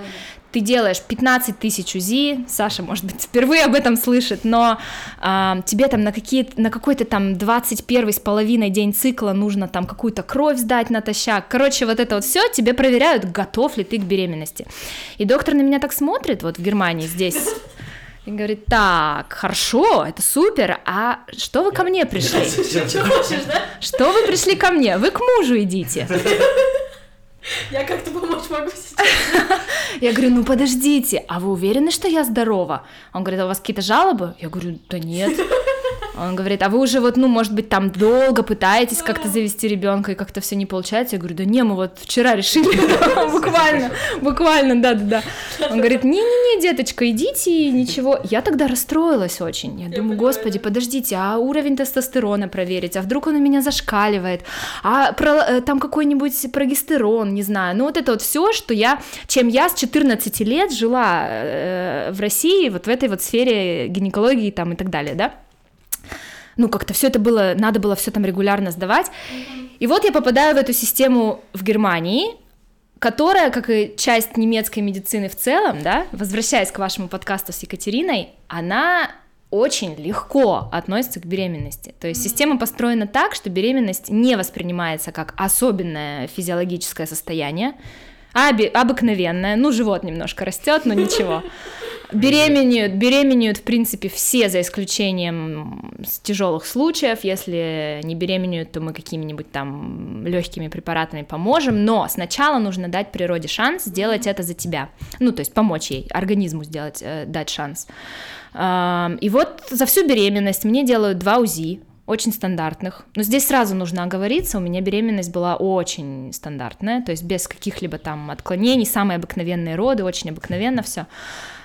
ты делаешь 15 тысяч УЗИ, Саша, может быть, впервые об этом слышит, но а, тебе там на, какие, на какой-то там 21 с половиной день цикла нужно там какую-то кровь сдать натощак. Короче, вот это вот все тебе проверяют, готов ли ты к беременности. И доктор на меня так смотрит, вот в Германии здесь, и говорит, так, хорошо, это супер, а что вы ко мне пришли? Что вы пришли ко мне? Вы к мужу идите. Я как-то помочь могу сейчас. Я говорю, ну подождите, а вы уверены, что я здорова? Он говорит, а у вас какие-то жалобы? Я говорю, да нет. Он говорит, а вы уже вот, ну, может быть, там долго пытаетесь как-то завести ребенка и как-то все не получается. Я говорю, да не, мы вот вчера решили, буквально, буквально, да-да-да. Он говорит, не-не-не, деточка, идите, ничего. Я тогда расстроилась очень. Я думаю, господи, подождите, а уровень тестостерона проверить, а вдруг он у меня зашкаливает, а э, там какой-нибудь прогестерон, не знаю. Ну, вот это вот все, что я, чем я с 14 лет жила э, в России, вот в этой вот сфере гинекологии там и так далее, да ну, как-то все это было, надо было все там регулярно сдавать. И вот я попадаю в эту систему в Германии, которая, как и часть немецкой медицины в целом, да, возвращаясь к вашему подкасту с Екатериной, она очень легко относится к беременности. То есть система построена так, что беременность не воспринимается как особенное физиологическое состояние, а обыкновенное. Ну, живот немножко растет, но ничего. Беременеют, беременеют, в принципе, все, за исключением тяжелых случаев. Если не беременеют, то мы какими-нибудь там легкими препаратами поможем. Но сначала нужно дать природе шанс сделать это за тебя. Ну, то есть помочь ей, организму сделать, э, дать шанс. И вот за всю беременность мне делают два УЗИ, очень стандартных. Но здесь сразу нужно оговориться, у меня беременность была очень стандартная, то есть без каких-либо там отклонений, самые обыкновенные роды, очень обыкновенно все.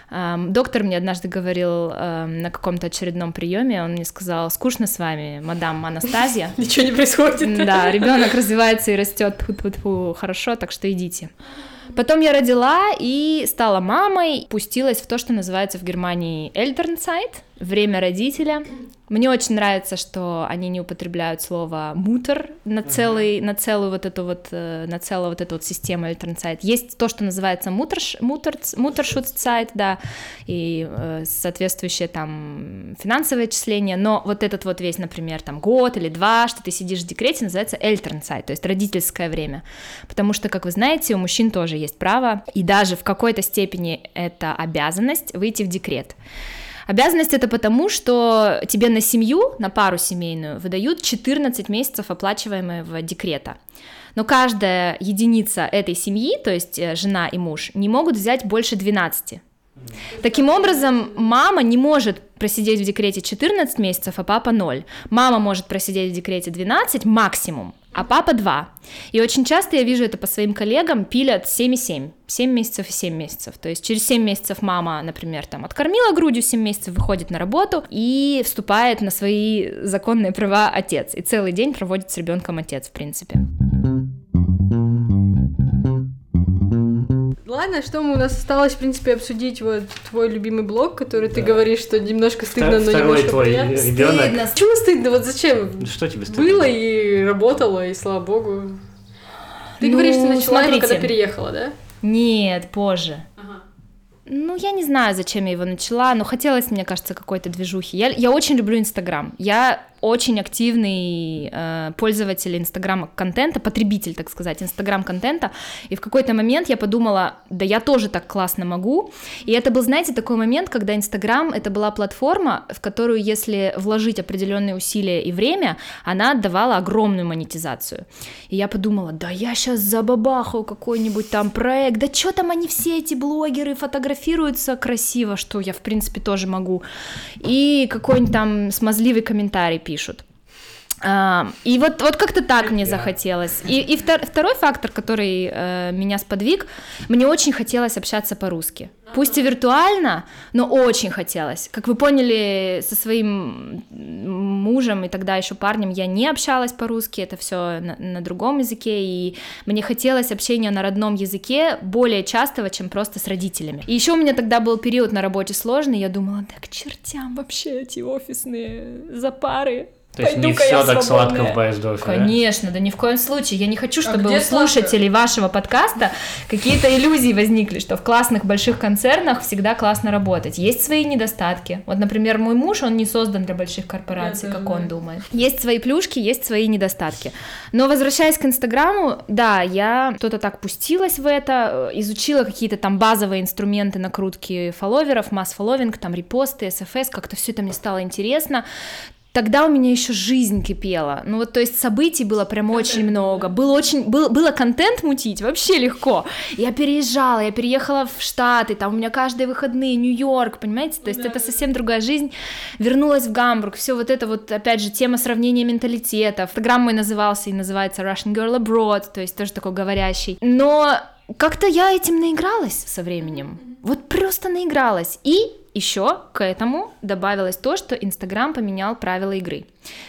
Доктор мне однажды говорил на каком-то очередном приеме, он мне сказал, скучно с вами, мадам Анастазия. Ничего не происходит. Да, ребенок развивается и растет хорошо, так что идите. Потом я родила и стала мамой, пустилась в то, что называется в Германии Elternzeit, время родителя. Мне очень нравится, что они не употребляют слово мутер на целый, на целую вот эту вот, э, на целую вот эту вот систему Elternzeit. Есть то, что называется мутерш, мутер, мутершутцайт, да, и э, соответствующее там финансовое отчисление, но вот этот вот весь, например, там год или два, что ты сидишь в декрете, называется Elternzeit, то есть родительское время, потому что, как вы знаете, у мужчин тоже есть право, и даже в какой-то степени это обязанность выйти в декрет. Обязанность это потому, что тебе на семью, на пару семейную, выдают 14 месяцев оплачиваемого декрета. Но каждая единица этой семьи, то есть э, жена и муж, не могут взять больше 12. Таким образом, мама не может просидеть в декрете 14 месяцев, а папа 0. Мама может просидеть в декрете 12 максимум, а папа 2. И очень часто я вижу это по своим коллегам, пилят 7,7, 7 месяцев и 7 месяцев. То есть через 7 месяцев мама, например, там откормила грудью 7 месяцев, выходит на работу и вступает на свои законные права отец. И целый день проводит с ребенком отец, в принципе. Ладно, что мы у нас осталось, в принципе, обсудить вот твой любимый блог, который да. ты говоришь, что немножко стыдно, но немножко твой приятно. ребенок. Стыдно. Почему стыдно? Вот зачем? Что тебе стыдно? Было и работало, и слава богу. Ты ну, говоришь, ты начала смотрите. его, когда переехала, да? Нет, позже. Ну, я не знаю, зачем я его начала, но хотелось, мне кажется, какой-то движухи. Я, я очень люблю Инстаграм. Я очень активный э, пользователь Инстаграма контента, потребитель, так сказать, Инстаграм контента. И в какой-то момент я подумала, да я тоже так классно могу. И это был, знаете, такой момент, когда Инстаграм это была платформа, в которую, если вложить определенные усилия и время, она отдавала огромную монетизацию. И я подумала, да я сейчас забабахаю какой-нибудь там проект, да что там они все эти блогеры фотографируются красиво, что я в принципе тоже могу. И какой-нибудь там смазливый комментарий пишут. И вот, вот как-то так мне захотелось. И, и втор, второй фактор, который э, меня сподвиг, мне очень хотелось общаться по-русски. Пусть и виртуально, но очень хотелось. Как вы поняли, со своим мужем и тогда еще парнем я не общалась по-русски, это все на, на другом языке, и мне хотелось общения на родном языке более частого, чем просто с родителями. И еще у меня тогда был период на работе сложный, я думала, да к чертям вообще эти офисные запары, то есть не все так сладко в Байсдорфе, Конечно, да? ни в коем случае. Я не хочу, а чтобы у слушателей вашего подкаста какие-то иллюзии возникли, что в классных больших концернах всегда классно работать. Есть свои недостатки. Вот, например, мой муж, он не создан для больших корпораций, как он думает. Есть свои плюшки, есть свои недостатки. Но возвращаясь к Инстаграму, да, я что-то так пустилась в это, изучила какие-то там базовые инструменты накрутки фолловеров, масс-фолловинг, там репосты, СФС, как-то все это мне стало интересно тогда у меня еще жизнь кипела. Ну вот, то есть событий было прям очень много. Было очень, был, было контент мутить вообще легко. Я переезжала, я переехала в Штаты, там у меня каждые выходные Нью-Йорк, понимаете? То есть это совсем другая жизнь. Вернулась в Гамбург, все вот это вот, опять же, тема сравнения менталитета. Инстаграм мой назывался и называется Russian Girl Abroad, то есть тоже такой говорящий. Но как-то я этим наигралась со временем. Вот просто наигралась. И еще к этому добавилось то, что Инстаграм поменял правила игры.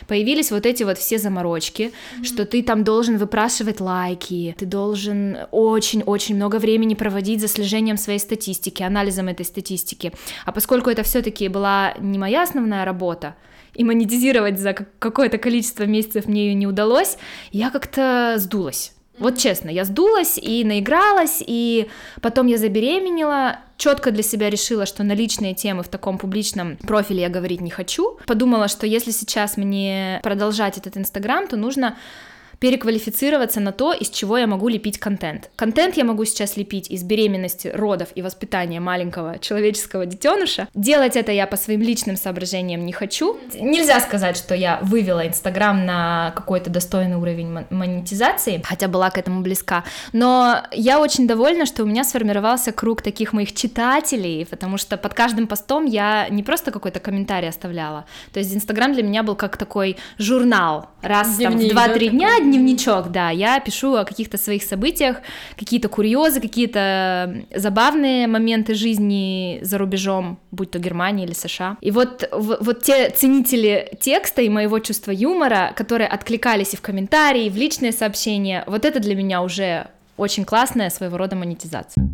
Появились вот эти вот все заморочки, mm-hmm. что ты там должен выпрашивать лайки, ты должен очень-очень много времени проводить за слежением своей статистики, анализом этой статистики. А поскольку это все-таки была не моя основная работа, и монетизировать за какое-то количество месяцев мне ее не удалось, я как-то сдулась. Вот честно, я сдулась и наигралась, и потом я забеременела, четко для себя решила, что на личные темы в таком публичном профиле я говорить не хочу. Подумала, что если сейчас мне продолжать этот Инстаграм, то нужно переквалифицироваться на то, из чего я могу лепить контент. Контент я могу сейчас лепить из беременности, родов и воспитания маленького человеческого детеныша. Делать это я по своим личным соображениям не хочу. Нельзя сказать, что я вывела Инстаграм на какой-то достойный уровень монетизации, хотя была к этому близка. Но я очень довольна, что у меня сформировался круг таких моих читателей, потому что под каждым постом я не просто какой-то комментарий оставляла. То есть Инстаграм для меня был как такой журнал. Раз Дневник, там в 2-3 да, дня дневничок, да, я пишу о каких-то своих событиях, какие-то курьезы, какие-то забавные моменты жизни за рубежом, будь то Германия или США. И вот, вот те ценители текста и моего чувства юмора, которые откликались и в комментарии, и в личные сообщения, вот это для меня уже очень классная своего рода монетизация.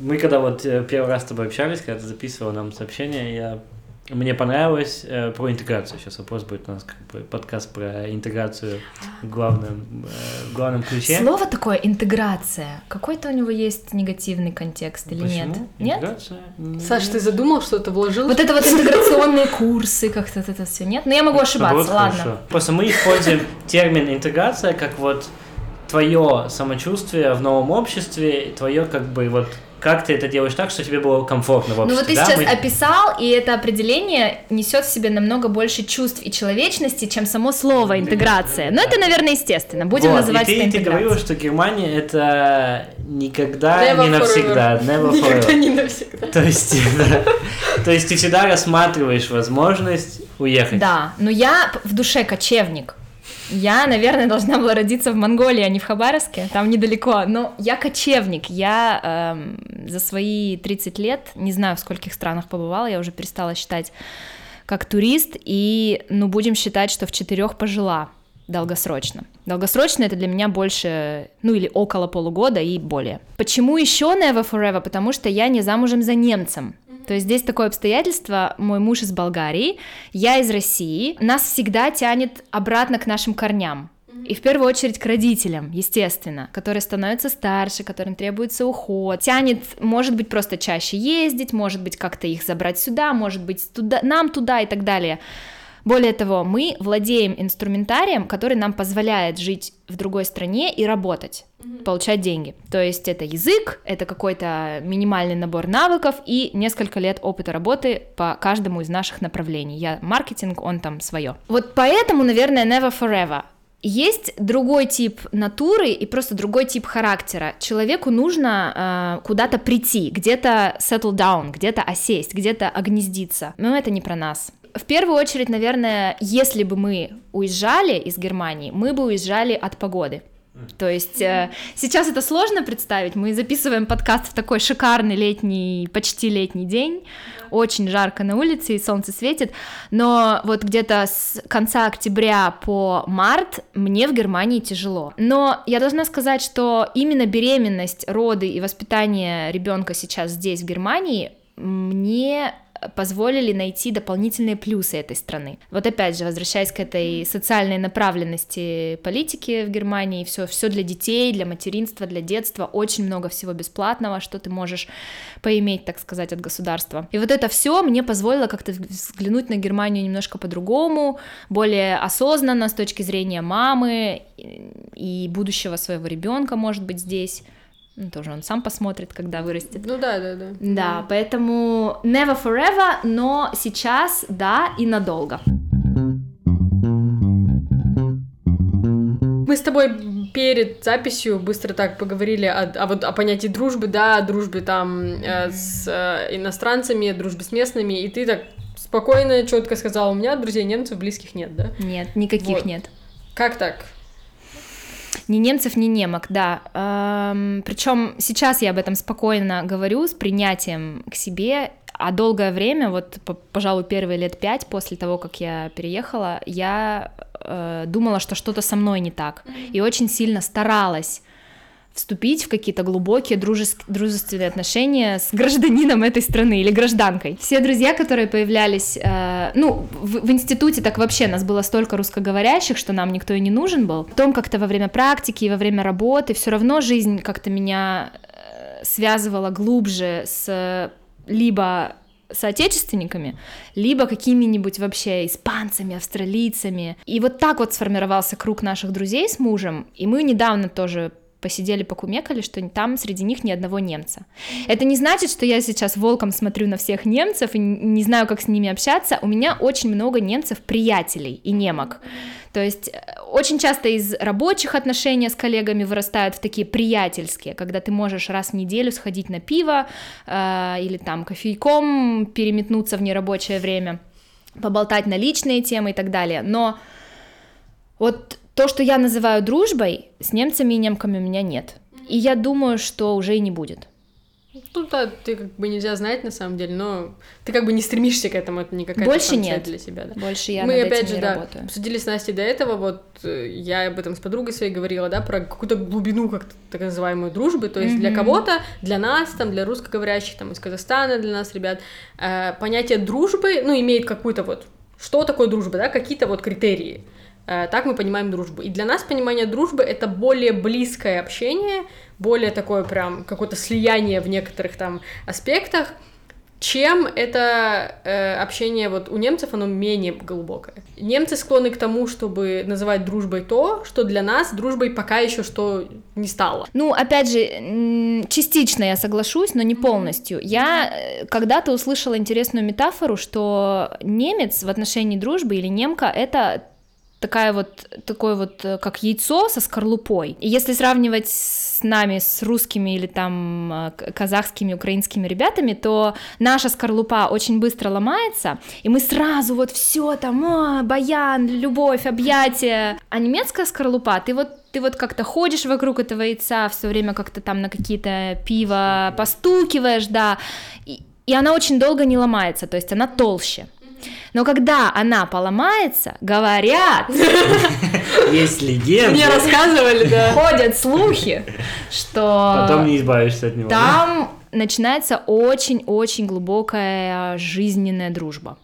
Мы когда вот э, первый раз с тобой общались, когда ты записывал нам сообщение, я мне понравилось э, про интеграцию. Сейчас вопрос будет у нас как бы подкаст про интеграцию в главном, э, в главном ключе. Слово такое интеграция. Какой-то у него есть негативный контекст или Почему? нет? Интеграция? Нет? Саш, ты задумал что-то, вложил? Вот это вот интеграционные курсы, как-то это все нет? Но я могу ошибаться, ладно. Просто мы используем термин интеграция как вот твое самочувствие в новом обществе, твое как бы вот как ты это делаешь так, что тебе было комфортно в обществе. Ну вот ты да? сейчас Мы... описал, и это определение несет в себе намного больше чувств и человечности, чем само слово интеграция. Но это, наверное, естественно. Будем вот, называть и ты, это интеграцией. ты говорила, что Германия это никогда Never не навсегда. Never никогда не навсегда. То есть, то есть ты всегда рассматриваешь возможность уехать. Да, но я в душе кочевник. Я, наверное, должна была родиться в Монголии, а не в Хабаровске, там недалеко. Но я кочевник. Я эм, за свои 30 лет, не знаю, в скольких странах побывала, я уже перестала считать как турист, и, ну, будем считать, что в четырех пожила долгосрочно. Долгосрочно это для меня больше, ну или около полугода и более. Почему еще Never Forever? Потому что я не замужем за немцем. То есть здесь такое обстоятельство, мой муж из Болгарии, я из России, нас всегда тянет обратно к нашим корням. И в первую очередь к родителям, естественно, которые становятся старше, которым требуется уход. Тянет, может быть, просто чаще ездить, может быть, как-то их забрать сюда, может быть, туда, нам туда и так далее. Более того, мы владеем инструментарием, который нам позволяет жить в другой стране и работать, mm-hmm. получать деньги. То есть это язык, это какой-то минимальный набор навыков и несколько лет опыта работы по каждому из наших направлений. Я маркетинг, он там свое. Вот поэтому, наверное, never forever. Есть другой тип натуры и просто другой тип характера. Человеку нужно э, куда-то прийти, где-то settle down, где-то осесть, где-то огнездиться. Но это не про нас. В первую очередь, наверное, если бы мы уезжали из Германии, мы бы уезжали от погоды. То есть э, сейчас это сложно представить. Мы записываем подкаст в такой шикарный летний, почти летний день. Очень жарко на улице и солнце светит. Но вот где-то с конца октября по март мне в Германии тяжело. Но я должна сказать, что именно беременность, роды и воспитание ребенка сейчас здесь, в Германии, мне позволили найти дополнительные плюсы этой страны. Вот опять же, возвращаясь к этой социальной направленности политики в Германии, все, все для детей, для материнства, для детства, очень много всего бесплатного, что ты можешь поиметь, так сказать, от государства. И вот это все мне позволило как-то взглянуть на Германию немножко по-другому, более осознанно с точки зрения мамы и будущего своего ребенка, может быть, здесь. Ну, тоже он сам посмотрит, когда вырастет. Ну да, да, да. Да, поэтому never forever, но сейчас да и надолго. Мы с тобой перед записью быстро так поговорили о, о, вот, о понятии дружбы, да, о дружбе там э, с э, иностранцами, дружбе с местными, и ты так спокойно, четко сказала, у меня друзей немцев близких нет, да? Нет, никаких Вот. нет. Как так? Ни немцев, ни немок, да. причем сейчас я об этом спокойно говорю с принятием к себе, а долгое время, вот, по- пожалуй, первые лет пять после того, как я переехала, я э, думала, что что-то со мной не так, и очень сильно старалась вступить в какие-то глубокие дружеск- дружественные отношения с гражданином этой страны или гражданкой. Все друзья, которые появлялись, э, ну, в, в институте так вообще нас было столько русскоговорящих, что нам никто и не нужен был. Потом как-то во время практики и во время работы все равно жизнь как-то меня э, связывала глубже с либо соотечественниками, либо какими-нибудь вообще испанцами, австралийцами. И вот так вот сформировался круг наших друзей с мужем, и мы недавно тоже посидели, покумекали, что там среди них ни одного немца. Это не значит, что я сейчас волком смотрю на всех немцев и не знаю, как с ними общаться. У меня очень много немцев-приятелей и немок. То есть э, очень часто из рабочих отношений с коллегами вырастают в такие приятельские, когда ты можешь раз в неделю сходить на пиво э, или там кофейком переметнуться в нерабочее время, поболтать на личные темы и так далее. Но вот то, что я называю дружбой, с немцами и немками у меня нет. И я думаю, что уже и не будет. Ну да, ты как бы нельзя знать на самом деле, но ты как бы не стремишься к этому, это не какая-то Больше нет. для себя, да. Больше я Мы над опять этим же, не да, работаю. обсудили с Настей до этого, вот э, я об этом с подругой своей говорила, да, про какую-то глубину, как так называемую дружбы, то есть для Мгм. кого-то, для нас, там, для русскоговорящих, там, из Казахстана, для нас, ребят, э, понятие дружбы, ну, имеет какую-то вот, что такое дружба, да, какие-то вот критерии. Э, Так мы понимаем дружбу. И для нас понимание дружбы это более близкое общение, более такое прям какое-то слияние в некоторых там аспектах, чем это э, общение вот у немцев, оно менее глубокое. Немцы склонны к тому, чтобы называть дружбой то, что для нас дружбой пока еще что не стало. Ну, опять же, частично я соглашусь, но не полностью. Я э, когда-то услышала интересную метафору, что немец в отношении дружбы или немка это такая вот, такое вот, э, как яйцо со скорлупой. И если сравнивать с нами, с русскими или там э, казахскими, украинскими ребятами, то наша скорлупа очень быстро ломается, и мы сразу вот все там, «О, баян, любовь, объятия. А немецкая скорлупа, ты вот ты вот как-то ходишь вокруг этого яйца, все время как-то там на какие-то пиво постукиваешь, да, и, и она очень долго не ломается, то есть она толще. Но когда она поломается, говорят, Есть легенда. Мне рассказывали, да. ходят слухи, что Потом не избавишься от него. да? там начинается очень-очень глубокая жизненная дружба.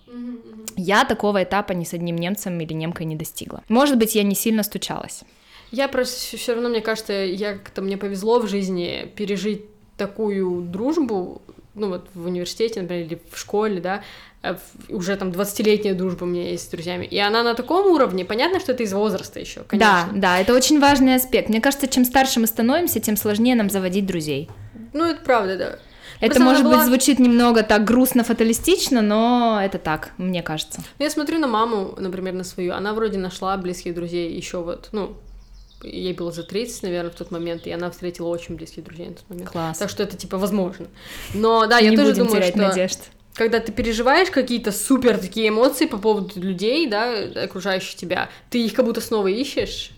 Я такого этапа ни с одним немцем или немкой не достигла. Может быть, я не сильно стучалась. Я просто все равно, мне кажется, я как-то мне повезло в жизни пережить такую дружбу, ну вот в университете, например, или в школе, да, уже там 20-летняя дружба у меня есть с друзьями. И она на таком уровне, понятно, что это из возраста еще, Да, конечно. да, это очень важный аспект. Мне кажется, чем старше мы становимся, тем сложнее нам заводить друзей. Ну, это правда, да. Это, Просто может была- быть, звучит немного так грустно, фаталистично, но это так, мне кажется. Ну, Я смотрю на маму, например, на свою, она вроде нашла близких друзей еще вот, ну, ей было за 30, наверное, в тот момент, и она встретила очень близких друзей на тот момент. Класс. Так что это, типа, возможно. Но, да, я не тоже будем думаю, терять что... надежд. Когда ты переживаешь какие-то супер такие эмоции по поводу людей, да, окружающих тебя, ты их как будто снова ищешь.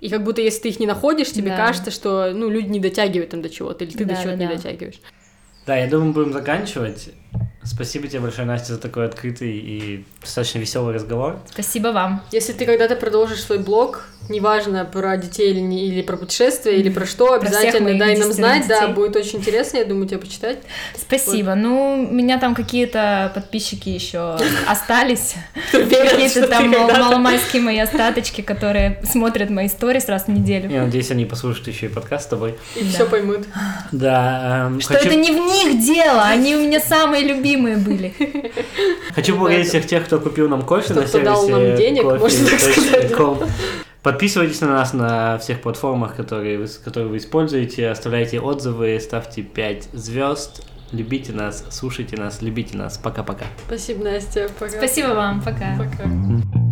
И как будто если ты их не находишь, тебе Да. кажется, что ну, люди не дотягивают там до чего-то, или ты до Да, чего-то да, не да. дотягиваешь. Да, я думаю, будем заканчивать. Спасибо тебе большое, Настя, за такой открытый и достаточно веселый разговор. Спасибо вам. Если ты когда-то продолжишь свой блог, неважно про детей или, не- или про путешествия, или про что, Про обязательно дай нам знать, да, детей. будет очень интересно, я думаю, тебе почитать. Спасибо. Ну, у меня там какие-то подписчики еще остались. Какие-то там маломайские мои остаточки, которые смотрят мои сторис раз в неделю. Я надеюсь, они послушают еще и подкаст с тобой. И Да. все поймут. Да, эм, Что это не в них дело, они у меня самые любимые были. хочу поблагодарить всех тех, кто купил нам кофе на кто дал сервисе нам денег, можно так сказать, да. coffee.com. Подписывайтесь на нас на всех платформах, которые вы, которые вы используете, оставляйте отзывы, ставьте 5 звезд, любите нас, слушайте нас, любите нас. Пока-пока. Спасибо, Настя. Пока. Спасибо вам, пока. Пока.